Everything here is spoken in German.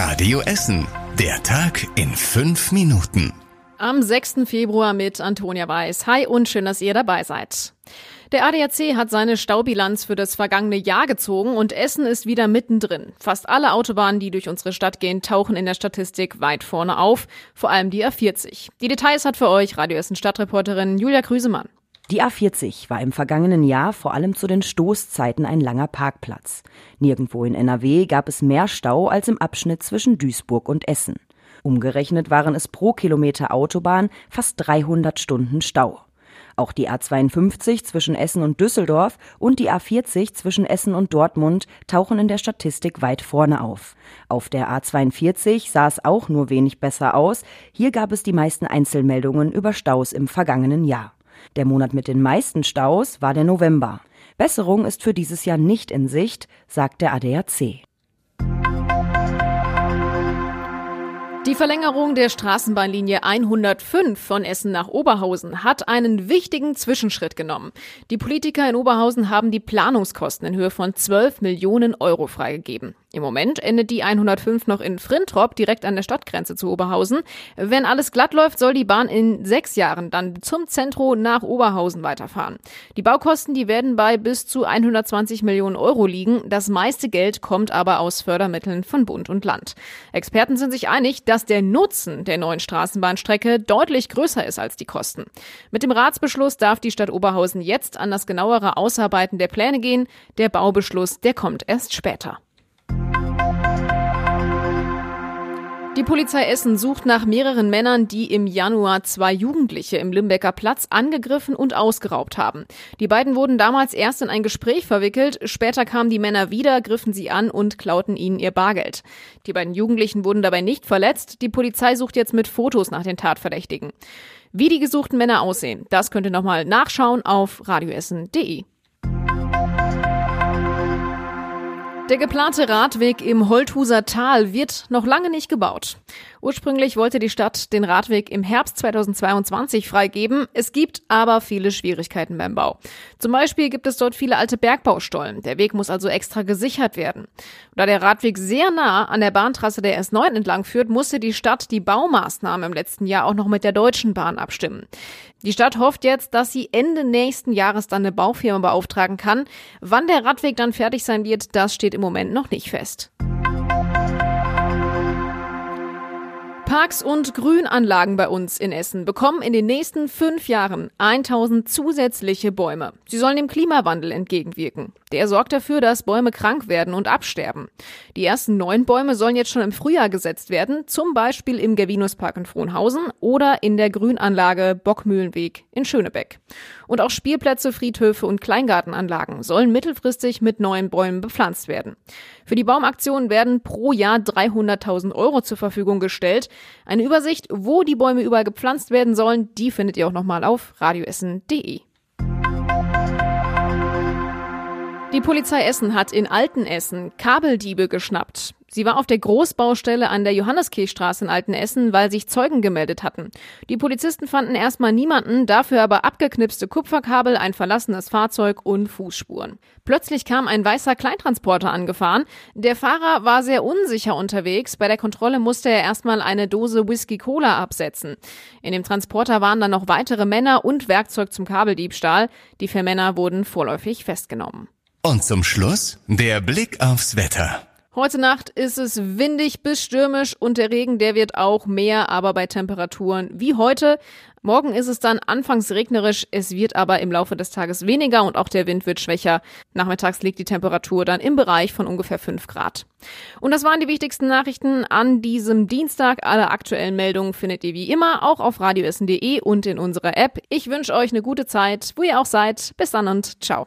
Radio Essen. Der Tag in fünf Minuten. Am 6. Februar mit Antonia Weiß. Hi und schön, dass ihr dabei seid. Der ADAC hat seine Staubilanz für das vergangene Jahr gezogen und Essen ist wieder mittendrin. Fast alle Autobahnen, die durch unsere Stadt gehen, tauchen in der Statistik weit vorne auf, vor allem die A40. Die Details hat für euch Radio Essen Stadtreporterin Julia Krüsemann. Die A40 war im vergangenen Jahr vor allem zu den Stoßzeiten ein langer Parkplatz. Nirgendwo in NRW gab es mehr Stau als im Abschnitt zwischen Duisburg und Essen. Umgerechnet waren es pro Kilometer Autobahn fast 300 Stunden Stau. Auch die A52 zwischen Essen und Düsseldorf und die A40 zwischen Essen und Dortmund tauchen in der Statistik weit vorne auf. Auf der A42 sah es auch nur wenig besser aus. Hier gab es die meisten Einzelmeldungen über Staus im vergangenen Jahr. Der Monat mit den meisten Staus war der November. Besserung ist für dieses Jahr nicht in Sicht, sagt der ADAC. Die Verlängerung der Straßenbahnlinie 105 von Essen nach Oberhausen hat einen wichtigen Zwischenschritt genommen. Die Politiker in Oberhausen haben die Planungskosten in Höhe von 12 Millionen Euro freigegeben. Im Moment endet die 105 noch in Frintrop, direkt an der Stadtgrenze zu Oberhausen. Wenn alles glatt läuft, soll die Bahn in sechs Jahren dann zum Zentrum nach Oberhausen weiterfahren. Die Baukosten, die werden bei bis zu 120 Millionen Euro liegen. Das meiste Geld kommt aber aus Fördermitteln von Bund und Land. Experten sind sich einig, dass der Nutzen der neuen Straßenbahnstrecke deutlich größer ist als die Kosten. Mit dem Ratsbeschluss darf die Stadt Oberhausen jetzt an das genauere Ausarbeiten der Pläne gehen. Der Baubeschluss, der kommt erst später. Die Polizei Essen sucht nach mehreren Männern, die im Januar zwei Jugendliche im Limbecker Platz angegriffen und ausgeraubt haben. Die beiden wurden damals erst in ein Gespräch verwickelt, später kamen die Männer wieder, griffen sie an und klauten ihnen ihr Bargeld. Die beiden Jugendlichen wurden dabei nicht verletzt. Die Polizei sucht jetzt mit Fotos nach den Tatverdächtigen. Wie die gesuchten Männer aussehen, das könnt ihr nochmal nachschauen auf radioessen.de. Der geplante Radweg im Holthuser Tal wird noch lange nicht gebaut. Ursprünglich wollte die Stadt den Radweg im Herbst 2022 freigeben. Es gibt aber viele Schwierigkeiten beim Bau. Zum Beispiel gibt es dort viele alte Bergbaustollen. Der Weg muss also extra gesichert werden. Da der Radweg sehr nah an der Bahntrasse der S9 entlang führt, musste die Stadt die Baumaßnahmen im letzten Jahr auch noch mit der Deutschen Bahn abstimmen. Die Stadt hofft jetzt, dass sie Ende nächsten Jahres dann eine Baufirma beauftragen kann. Wann der Radweg dann fertig sein wird, das steht im Moment noch nicht fest. Parks und Grünanlagen bei uns in Essen bekommen in den nächsten fünf Jahren 1000 zusätzliche Bäume. Sie sollen dem Klimawandel entgegenwirken. Der sorgt dafür, dass Bäume krank werden und absterben. Die ersten neun Bäume sollen jetzt schon im Frühjahr gesetzt werden, zum Beispiel im Gervinuspark in Frohnhausen oder in der Grünanlage Bockmühlenweg in Schönebeck. Und auch Spielplätze, Friedhöfe und Kleingartenanlagen sollen mittelfristig mit neuen Bäumen bepflanzt werden. Für die Baumaktion werden pro Jahr 300.000 Euro zur Verfügung gestellt. Eine Übersicht, wo die Bäume überall gepflanzt werden sollen, die findet ihr auch nochmal auf radioessen.de. Die Polizei Essen hat in Altenessen Kabeldiebe geschnappt. Sie war auf der Großbaustelle an der Johanneskirchstraße in Altenessen, weil sich Zeugen gemeldet hatten. Die Polizisten fanden erstmal niemanden, dafür aber abgeknipste Kupferkabel, ein verlassenes Fahrzeug und Fußspuren. Plötzlich kam ein weißer Kleintransporter angefahren. Der Fahrer war sehr unsicher unterwegs. Bei der Kontrolle musste er erstmal eine Dose Whisky Cola absetzen. In dem Transporter waren dann noch weitere Männer und Werkzeug zum Kabeldiebstahl. Die vier Männer wurden vorläufig festgenommen. Und zum Schluss der Blick aufs Wetter. Heute Nacht ist es windig bis stürmisch und der Regen, der wird auch mehr, aber bei Temperaturen wie heute. Morgen ist es dann anfangs regnerisch, es wird aber im Laufe des Tages weniger und auch der Wind wird schwächer. Nachmittags liegt die Temperatur dann im Bereich von ungefähr 5 Grad. Und das waren die wichtigsten Nachrichten an diesem Dienstag. Alle aktuellen Meldungen findet ihr wie immer auch auf radioessen.de und in unserer App. Ich wünsche euch eine gute Zeit, wo ihr auch seid. Bis dann und ciao.